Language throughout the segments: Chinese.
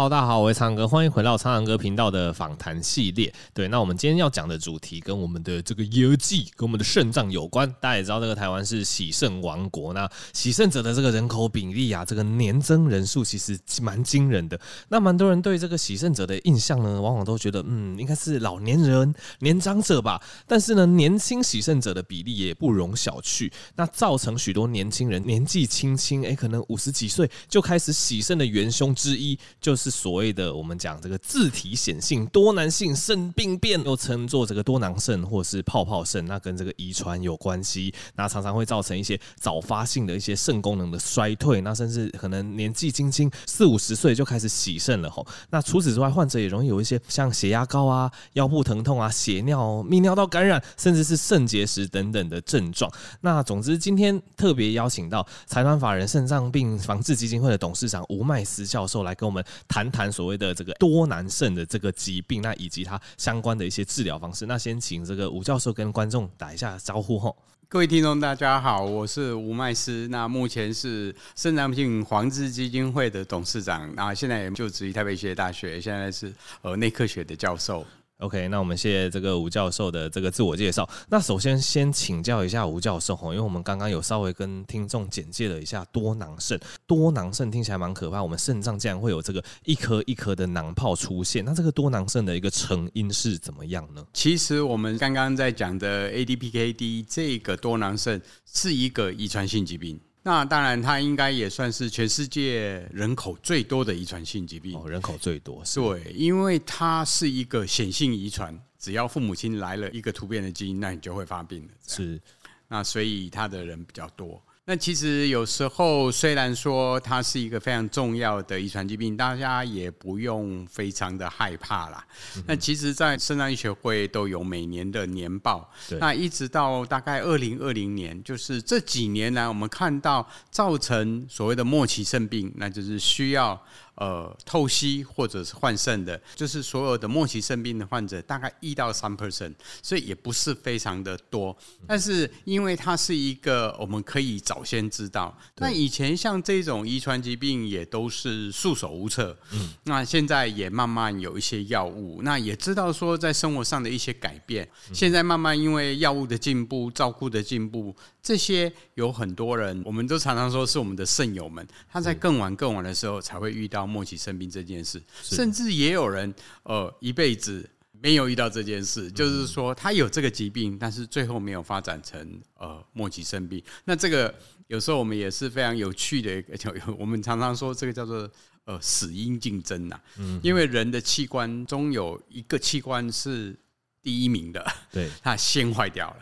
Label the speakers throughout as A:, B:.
A: 好大家好，我是苍哥，欢迎回到苍蓝鸽频道的访谈系列。对，那我们今天要讲的主题跟我们的这个游记、跟我们的肾脏有关。大家也知道，这个台湾是喜肾王国，那喜肾者的这个人口比例啊，这个年增人数其实蛮惊人的。那蛮多人对这个喜肾者的印象呢，往往都觉得，嗯，应该是老年人、年长者吧。但是呢，年轻喜肾者的比例也不容小觑。那造成许多年轻人年纪轻轻，哎，可能五十几岁就开始喜肾的元凶之一，就是。所谓的我们讲这个自体显性多囊性肾病变，又称作这个多囊肾或是泡泡肾，那跟这个遗传有关系，那常常会造成一些早发性的一些肾功能的衰退，那甚至可能年纪轻轻四五十岁就开始洗肾了吼。那除此之外，患者也容易有一些像血压高啊、腰部疼痛啊、血尿、泌尿道感染，甚至是肾结石等等的症状。那总之，今天特别邀请到财团法人肾脏病防治基金会的董事长吴麦斯教授来跟我们谈。谈所谓的这个多囊肾的这个疾病，那以及它相关的一些治疗方式。那先请这个吴教授跟观众打一下招呼吼。
B: 各位听众大家好，我是吴麦斯，那目前是肾脏病防治基金会的董事长，那现在也就职于台北医学大学，现在是呃内科学的教授。
A: OK，那我们谢谢这个吴教授的这个自我介绍。那首先先请教一下吴教授哈，因为我们刚刚有稍微跟听众简介了一下多囊肾。多囊肾听起来蛮可怕，我们肾脏竟然会有这个一颗一颗的囊泡出现。那这个多囊肾的一个成因是怎么样呢？
B: 其实我们刚刚在讲的 ADPKD 这个多囊肾是一个遗传性疾病。那当然，它应该也算是全世界人口最多的遗传性疾病。
A: 哦，人口最多，
B: 对，因为它是一个显性遗传，只要父母亲来了一个突变的基因，那你就会发病了。
A: 是，
B: 那所以它的人比较多。那其实有时候虽然说它是一个非常重要的遗传疾病，大家也不用非常的害怕啦。那其实，在肾脏医学会都有每年的年报，那一直到大概二零二零年，就是这几年来，我们看到造成所谓的末期肾病，那就是需要。呃，透析或者是换肾的，就是所有的末期肾病的患者，大概一到三 percent，所以也不是非常的多。但是因为它是一个我们可以早先知道，那以前像这种遗传疾病也都是束手无策。嗯，那现在也慢慢有一些药物，那也知道说在生活上的一些改变。现在慢慢因为药物的进步、照顾的进步，这些有很多人，我们都常常说是我们的肾友们，他在更晚更晚的时候才会遇到。末期生病这件事，甚至也有人呃一辈子没有遇到这件事，就是说他有这个疾病，但是最后没有发展成呃末期生病。那这个有时候我们也是非常有趣的一个，我们常常说这个叫做呃死因竞争呐，嗯因为人的器官中有一个器官是第一名的，对，它先坏掉了。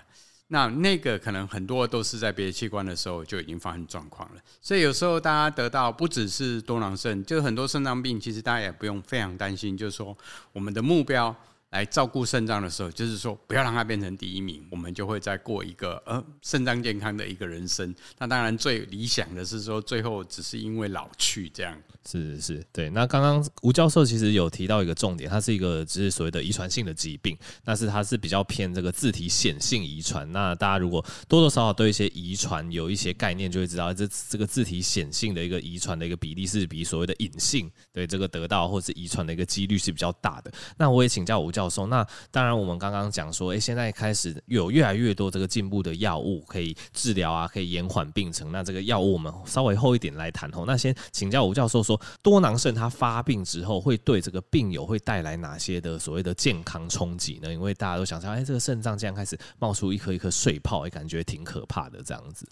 B: 那那个可能很多都是在别的器官的时候就已经发生状况了，所以有时候大家得到不只是多囊肾，就很多肾脏病，其实大家也不用非常担心，就是说我们的目标。来照顾肾脏的时候，就是说不要让它变成第一名，我们就会再过一个呃肾脏健康的一个人生。那当然最理想的是说，最后只是因为老去这样。
A: 是是是，对。那刚刚吴教授其实有提到一个重点，它是一个只是所谓的遗传性的疾病，但是它是比较偏这个自体显性遗传。那大家如果多多少少对一些遗传有一些概念，就会知道这这个自体显性的一个遗传的一个比例是比所谓的隐性对这个得到或是遗传的一个几率是比较大的。那我也请教吴教授，那当然我们刚刚讲说，诶，现在开始有越来越多这个进步的药物可以治疗啊，可以延缓病程。那这个药物我们稍微后一点来谈吼。那先请教吴教授说，多囊肾它发病之后会对这个病友会带来哪些的所谓的健康冲击呢？因为大家都想说，哎，这个肾脏竟然开始冒出一颗一颗水泡，也感觉挺可怕的这样子。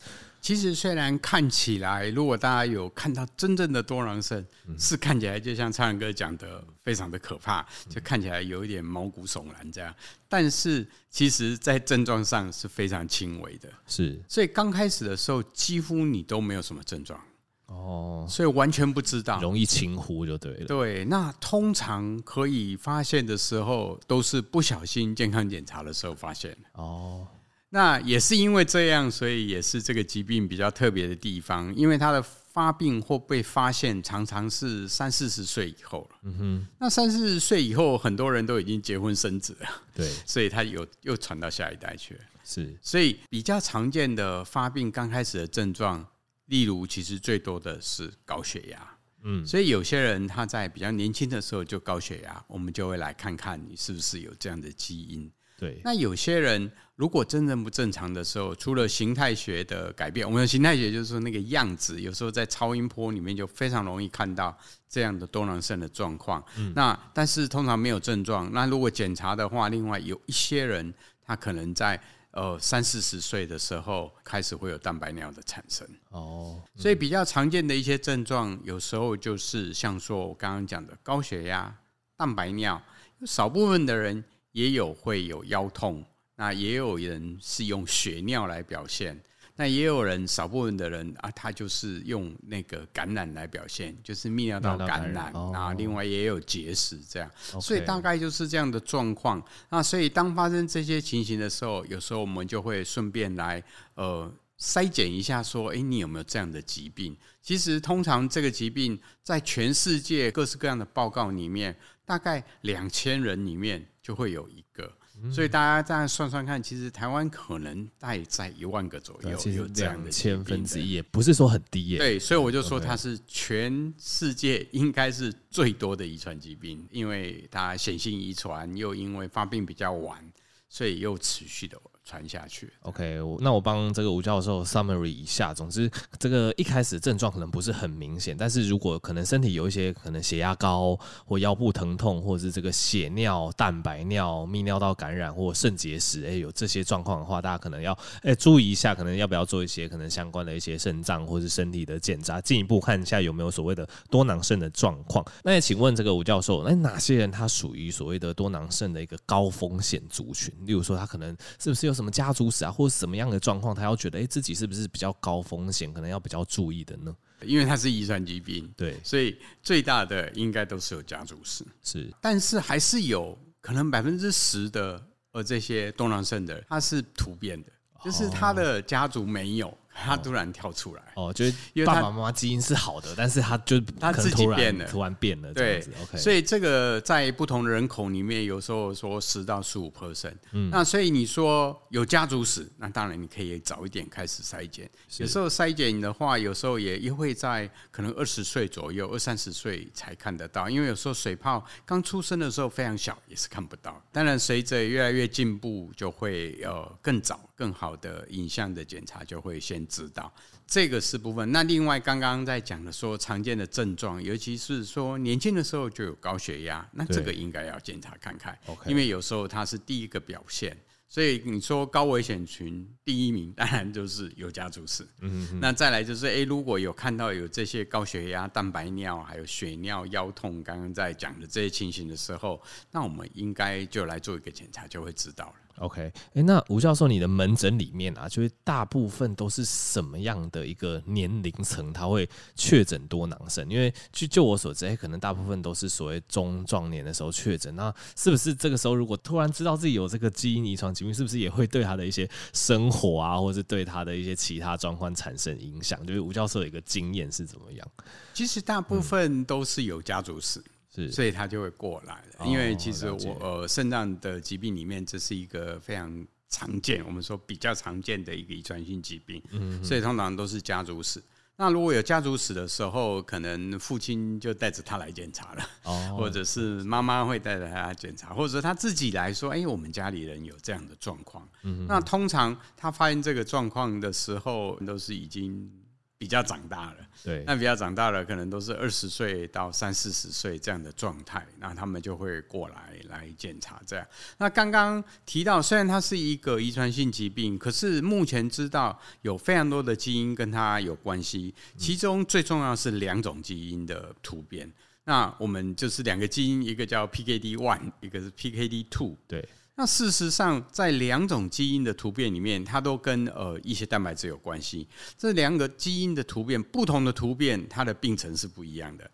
B: 其实虽然看起来，如果大家有看到真正的多囊肾，是看起来就像苍蓝鸽讲的，非常的可怕，就看起来有一点毛骨悚然这样。但是其实，在症状上是非常轻微的，
A: 是。
B: 所以刚开始的时候，几乎你都没有什么症状哦，所以完全不知道，
A: 容易轻忽就对了。
B: 对，那通常可以发现的时候，都是不小心健康检查的时候发现哦。那也是因为这样，所以也是这个疾病比较特别的地方，因为它的发病或被发现常常是三四十岁以后了。嗯哼，那三四十岁以后，很多人都已经结婚生子了。对，所以它有又传到下一代去了。是，所以比较常见的发病刚开始的症状，例如其实最多的是高血压。嗯，所以有些人他在比较年轻的时候就高血压，我们就会来看看你是不是有这样的基因。
A: 对，
B: 那有些人如果真正不正常的时候，除了形态学的改变，我们的形态学就是说那个样子，有时候在超音波里面就非常容易看到这样的多囊肾的状况。嗯，那但是通常没有症状。那如果检查的话，另外有一些人他可能在呃三四十岁的时候开始会有蛋白尿的产生。哦，所以比较常见的一些症状，有时候就是像说我刚刚讲的高血压、蛋白尿，少部分的人。也有会有腰痛，那也有人是用血尿来表现，那也有人少部分的人啊，他就是用那个感染来表现，就是泌尿道感染，啊另外也有结石这样，哦、所以大概就是这样的状况。那所以当发生这些情形的时候，有时候我们就会顺便来呃筛检一下，说，哎，你有没有这样的疾病？其实通常这个疾病在全世界各式各样的报告里面，大概两千人里面。就会有一个，所以大家这样算算看，其实台湾可能大概在一万个左右，有这样的
A: 千分之一，也不是说很低耶。
B: 对，所以我就说它是全世界应该是最多的遗传疾病，因为它显性遗传，又因为发病比较晚，所以又持续的。传下去。
A: OK，我那我帮这个吴教授 summary 一下。总之，这个一开始症状可能不是很明显，但是如果可能身体有一些可能血压高或腰部疼痛，或者是这个血尿、蛋白尿、泌尿道感染或肾结石，哎，有这些状况的话，大家可能要哎注意一下，可能要不要做一些可能相关的一些肾脏或是身体的检查，进一步看一下有没有所谓的多囊肾的状况。那也请问这个吴教授，那哪些人他属于所谓的多囊肾的一个高风险族群？例如说，他可能是不是有什么家族史啊，或者什么样的状况，他要觉得哎、欸，自己是不是比较高风险，可能要比较注意的呢？
B: 因为它是遗传疾病，
A: 对，
B: 所以最大的应该都是有家族史，
A: 是，
B: 但是还是有可能百分之十的呃这些多囊肾的人，他是突变的，就是他的家族没有。他突然跳出来
A: 哦，就是因为爸爸妈妈基因是好的，但是他就
B: 他自己变了，
A: 突然变了，
B: 对
A: ，OK。
B: 所以这个在不同的人口里面，有时候说十到十五 percent，嗯，那所以你说有家族史，那当然你可以早一点开始筛检。有时候筛检的话，有时候也也会在可能二十岁左右，二三十岁才看得到，因为有时候水泡刚出生的时候非常小，也是看不到。当然，随着越来越进步，就会呃更早。更好的影像的检查就会先知道，这个是部分。那另外刚刚在讲的说常见的症状，尤其是说年轻的时候就有高血压，那这个应该要检查看看，因为有时候它是第一个表现。所以你说高危险群第一名，当然就是有家族史。嗯嗯。那再来就是，诶，如果有看到有这些高血压、蛋白尿，还有血尿、腰痛，刚刚在讲的这些情形的时候，那我们应该就来做一个检查，就会知道了。
A: OK，哎、欸，那吴教授，你的门诊里面啊，就是大部分都是什么样的一个年龄层，他会确诊多囊肾？因为据就我所知，欸，可能大部分都是所谓中壮年的时候确诊。那是不是这个时候，如果突然知道自己有这个基因遗传疾病，是不是也会对他的一些生活啊，或者是对他的一些其他状况产生影响？就是吴教授的一个经验是怎么样？
B: 其实大部分都是有家族史。嗯所以他就会过来了，因为其实我呃肾脏的疾病里面，这是一个非常常见，我们说比较常见的一个遗传性疾病，所以通常都是家族史。那如果有家族史的时候，可能父亲就带着他来检查了，或者是妈妈会带着他来检查，或者他自己来说，哎，我们家里人有这样的状况。那通常他发现这个状况的时候，都是已经。比较长大了，
A: 对，
B: 那比较长大了，可能都是二十岁到三四十岁这样的状态，那他们就会过来来检查这样。那刚刚提到，虽然它是一个遗传性疾病，可是目前知道有非常多的基因跟它有关系，其中最重要是两种基因的突变。那我们就是两个基因，一个叫 PKD one，一个是 PKD two，
A: 对。
B: 那事实上，在两种基因的突变里面，它都跟呃一些蛋白质有关系。这两个基因的突变，不同的突变，它的病程是不一样的。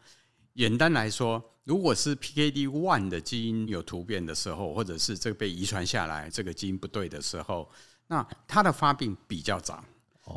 B: 简单来说，如果是 PKD one 的基因有突变的时候，或者是这个被遗传下来，这个基因不对的时候，那它的发病比较早。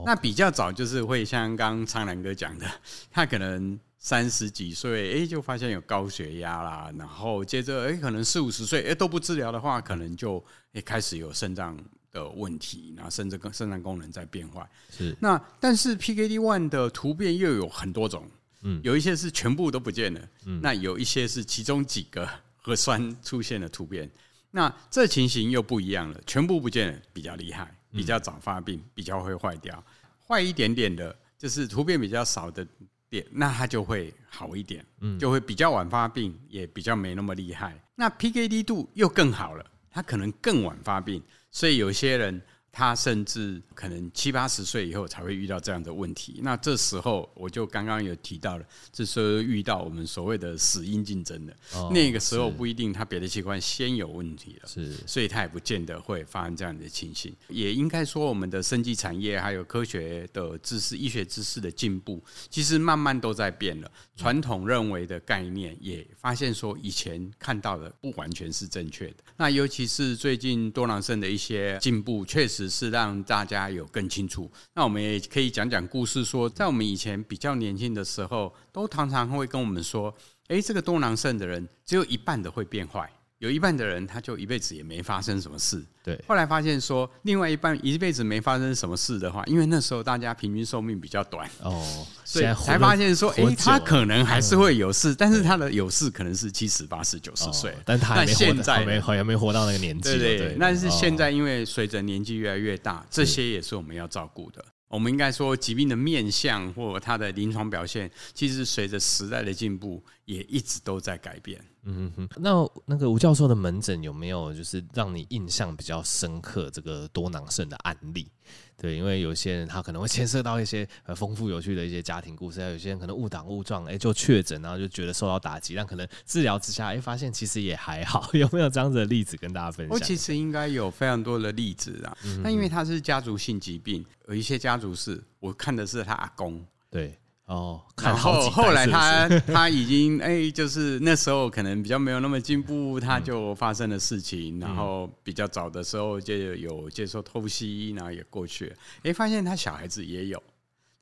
B: 那比较早就是会像刚刚苍兰哥讲的，他可能。三十几岁，哎，就发现有高血压啦，然后接着，哎，可能四五十岁，哎，都不治疗的话，可能就哎开始有肾脏的问题，然后甚至跟肾脏功能在变坏。
A: 是。
B: 那但是 PKD one 的突变又有很多种，嗯，有一些是全部都不见了，嗯，那有一些是其中几个核酸出现了突变，那这情形又不一样了，全部不见了比较厉害，比较早发病，比较会坏掉，坏一点点的，就是突变比较少的点，那它就会好一点，嗯，就会比较晚发病，也比较没那么厉害。那 PKD 度又更好了，它可能更晚发病，所以有些人。他甚至可能七八十岁以后才会遇到这样的问题。那这时候我就刚刚有提到了，这时候遇到我们所谓的死因竞争的，那个时候不一定他别的器官先有问题了，是，所以他也不见得会发生这样的情形。也应该说，我们的生技产业还有科学的知识、医学知识的进步，其实慢慢都在变了。传统认为的概念也发现说，以前看到的不完全是正确的。那尤其是最近多囊肾的一些进步，确实。只是让大家有更清楚。那我们也可以讲讲故事，说在我们以前比较年轻的时候，都常常会跟我们说：“诶，这个多囊肾的人只有一半的会变坏，有一半的人他就一辈子也没发生什么事。”对。后来发现说，另外一半一辈子没发生什么事的话，因为那时候大家平均寿命比较短哦，所以才发现说：“诶，他可能还是会有事，但是他的有事可能是七十、八十、九十岁，
A: 但他现在没好像没活到那个年纪。”对对。
B: 但是现在因为随着年纪越来越大，这些也是我们要照顾的。我们应该说，疾病的面相或它的临床表现，其实随着时代的进步，也一直都在改变。
A: 嗯哼，那那个吴教授的门诊有没有就是让你印象比较深刻这个多囊肾的案例？对，因为有些人他可能会牵涉到一些呃丰富有趣的一些家庭故事，还有些人可能误打误撞，哎，就确诊，然后就觉得受到打击，但可能治疗之下，哎，发现其实也还好。有没有这样子的例子跟大家分享？
B: 我其实应该有非常多的例子啊。那、因为他是家族性疾病，有一些家族是我看的是他阿公，
A: 对。哦，
B: 然后后来他他已经哎，就是那时候可能比较没有那么进步，他就发生了事情，然后比较早的时候就有接受透析，然后也过去了，哎，发现他小孩子也有，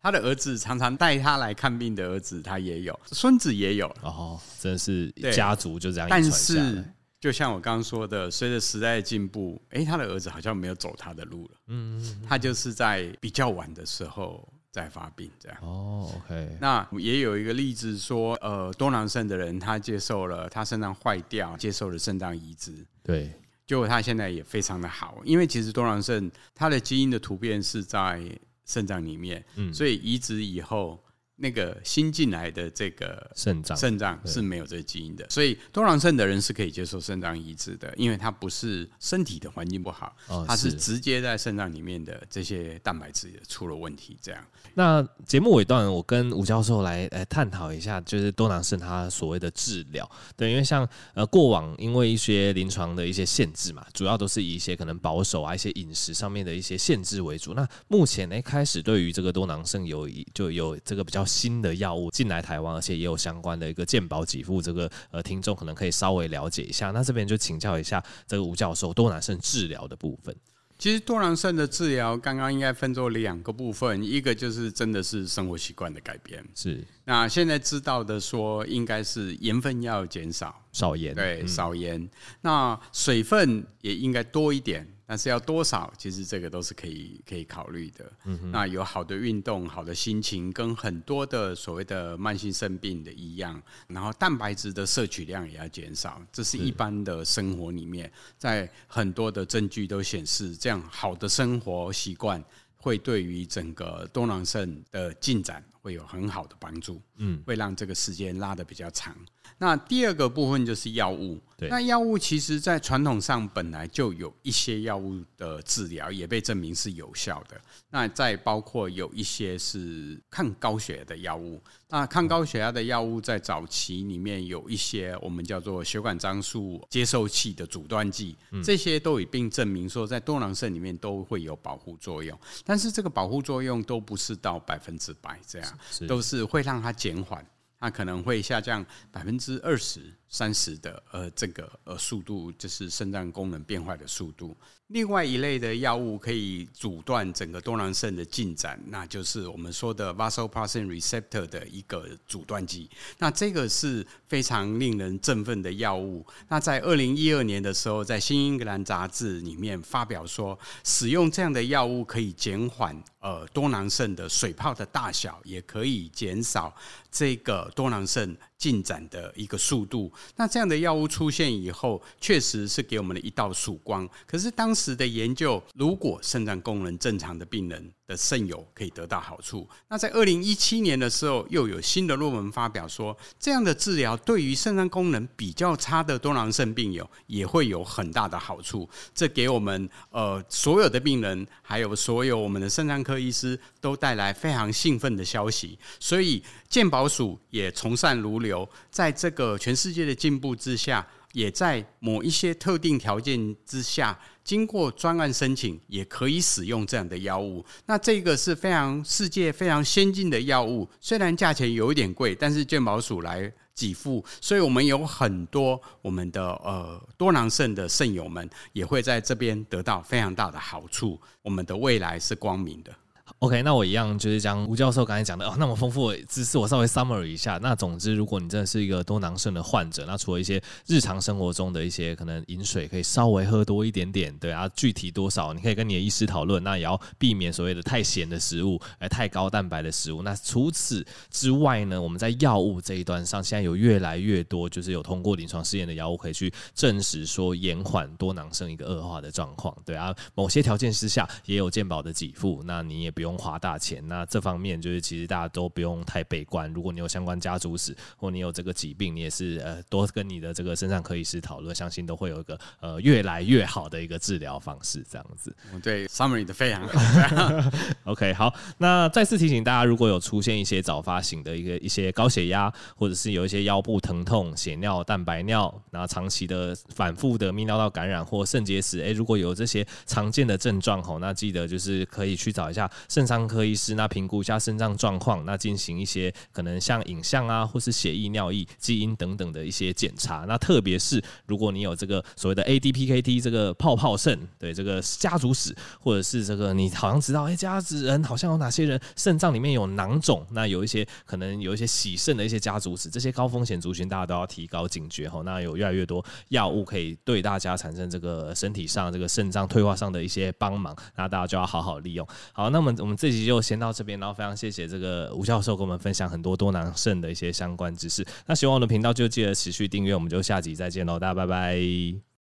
B: 他的儿子常常带他来看病的儿子他也有，孙子也有，
A: 哦，真的是家族就这样。
B: 但是就像我刚刚说的，随着时代的进步，哎，他的儿子好像没有走他的路了，嗯，他就是在比较晚的时候。再发病这样哦，OK。那也有一个例子说，呃，多囊肾的人他接受了他肾脏坏掉，接受了肾脏移植，对，结果他现在也非常的好，因为其实多囊肾它的基因的突变是在肾脏里面，嗯，所以移植以后。那个新进来的这个肾脏，肾脏是没有这个基因的，所以多囊肾的人是可以接受肾脏移植的，因为它不是身体的环境不好，它是直接在肾脏里面的这些蛋白质出了问题。这样，
A: 那节目尾段，我跟吴教授来来探讨一下，就是多囊肾它所谓的治疗。对，因为像呃过往因为一些临床的一些限制嘛，主要都是以一些可能保守啊、一些饮食上面的一些限制为主。那目前呢，开始对于这个多囊肾有就有这个比较。新的药物进来台湾，而且也有相关的一个健保给付，这个呃听众可能可以稍微了解一下。那这边就请教一下这个吴教授，多囊肾治疗的部分。
B: 其实多囊肾的治疗刚刚应该分作两个部分，一个就是真的是生活习惯的改变，是。那现在知道的说，应该是盐分要减少，
A: 少盐，
B: 对，嗯、少盐。那水分也应该多一点。但是要多少，其实这个都是可以可以考虑的。那有好的运动、好的心情，跟很多的所谓的慢性肾病的一样，然后蛋白质的摄取量也要减少。这是一般的生活里面，在很多的证据都显示，这样好的生活习惯会对于整个多囊肾的进展会有很好的帮助。嗯，会让这个时间拉得比较长。那第二个部分就是药物。对那药物其实，在传统上本来就有一些药物的治疗也被证明是有效的。那再包括有一些是抗高血压的药物。那抗高血压的药物在早期里面有一些我们叫做血管张数接受器的阻断剂，这些都已经证明说在多囊肾里面都会有保护作用。但是这个保护作用都不是到百分之百这样，都是会让它减缓。它可能会下降百分之二十、三十的呃这个呃速度，就是肾脏功能变坏的速度。另外一类的药物可以阻断整个多囊肾的进展，那就是我们说的 vasopressin receptor 的一个阻断剂。那这个是非常令人振奋的药物。那在二零一二年的时候，在《新英格兰杂志》里面发表说，使用这样的药物可以减缓呃多囊肾的水泡的大小，也可以减少这个多囊肾进展的一个速度。那这样的药物出现以后，确实是给我们的一道曙光。可是当时的研究，如果肾脏功能正常的病人的肾友可以得到好处，那在二零一七年的时候，又有新的论文发表说，这样的治疗对于肾脏功能比较差的多囊肾病友也会有很大的好处。这给我们呃所有的病人，还有所有我们的肾脏科医师都带来非常兴奋的消息。所以健保署也从善如流，在这个全世界的进步之下，也在某一些特定条件之下，经过专案申请，也可以使用这样的药物。那这个是非常世界非常先进的药物，虽然价钱有一点贵，但是健保署来给付，所以我们有很多我们的呃多囊肾的肾友们也会在这边得到非常大的好处。我们的未来是光明的。
A: OK，那我一样就是将吴教授刚才讲的哦，那么丰富的知识，我稍微 summary 一下。那总之，如果你真的是一个多囊肾的患者，那除了一些日常生活中的一些可能饮水可以稍微喝多一点点，对啊，具体多少你可以跟你的医师讨论。那也要避免所谓的太咸的食物，哎，太高蛋白的食物。那除此之外呢，我们在药物这一端上，现在有越来越多就是有通过临床试验的药物可以去证实说延缓多囊肾一个恶化的状况。对啊，某些条件之下也有健保的给付，那你也不用。花大钱，那这方面就是其实大家都不用太悲观。如果你有相关家族史，或你有这个疾病，你也是呃多跟你的这个肾脏科医师讨论，相信都会有一个呃越来越好的一个治疗方式。这样子，
B: 对，summary 的非常好。
A: OK，好，那再次提醒大家，如果有出现一些早发型的一个一些高血压，或者是有一些腰部疼痛、血尿、蛋白尿，然后长期的反复的泌尿道感染或肾结石，哎，如果有这些常见的症状吼，那记得就是可以去找一下肾。脏科医师，那评估一下肾脏状况，那进行一些可能像影像啊，或是血液、尿液、基因等等的一些检查。那特别是如果你有这个所谓的 ADPKD 这个泡泡肾，对这个家族史，或者是这个你好像知道，哎、欸，家族人好像有哪些人肾脏里面有囊肿，那有一些可能有一些洗肾的一些家族史，这些高风险族群大家都要提高警觉哈。那有越来越多药物可以对大家产生这个身体上这个肾脏退化上的一些帮忙，那大家就要好好利用。好，那么我们。这集就先到这边，然后非常谢谢这个吴教授跟我们分享很多多囊肾的一些相关知识。那喜欢我的频道就记得持续订阅，我们就下集再见喽，大家拜拜。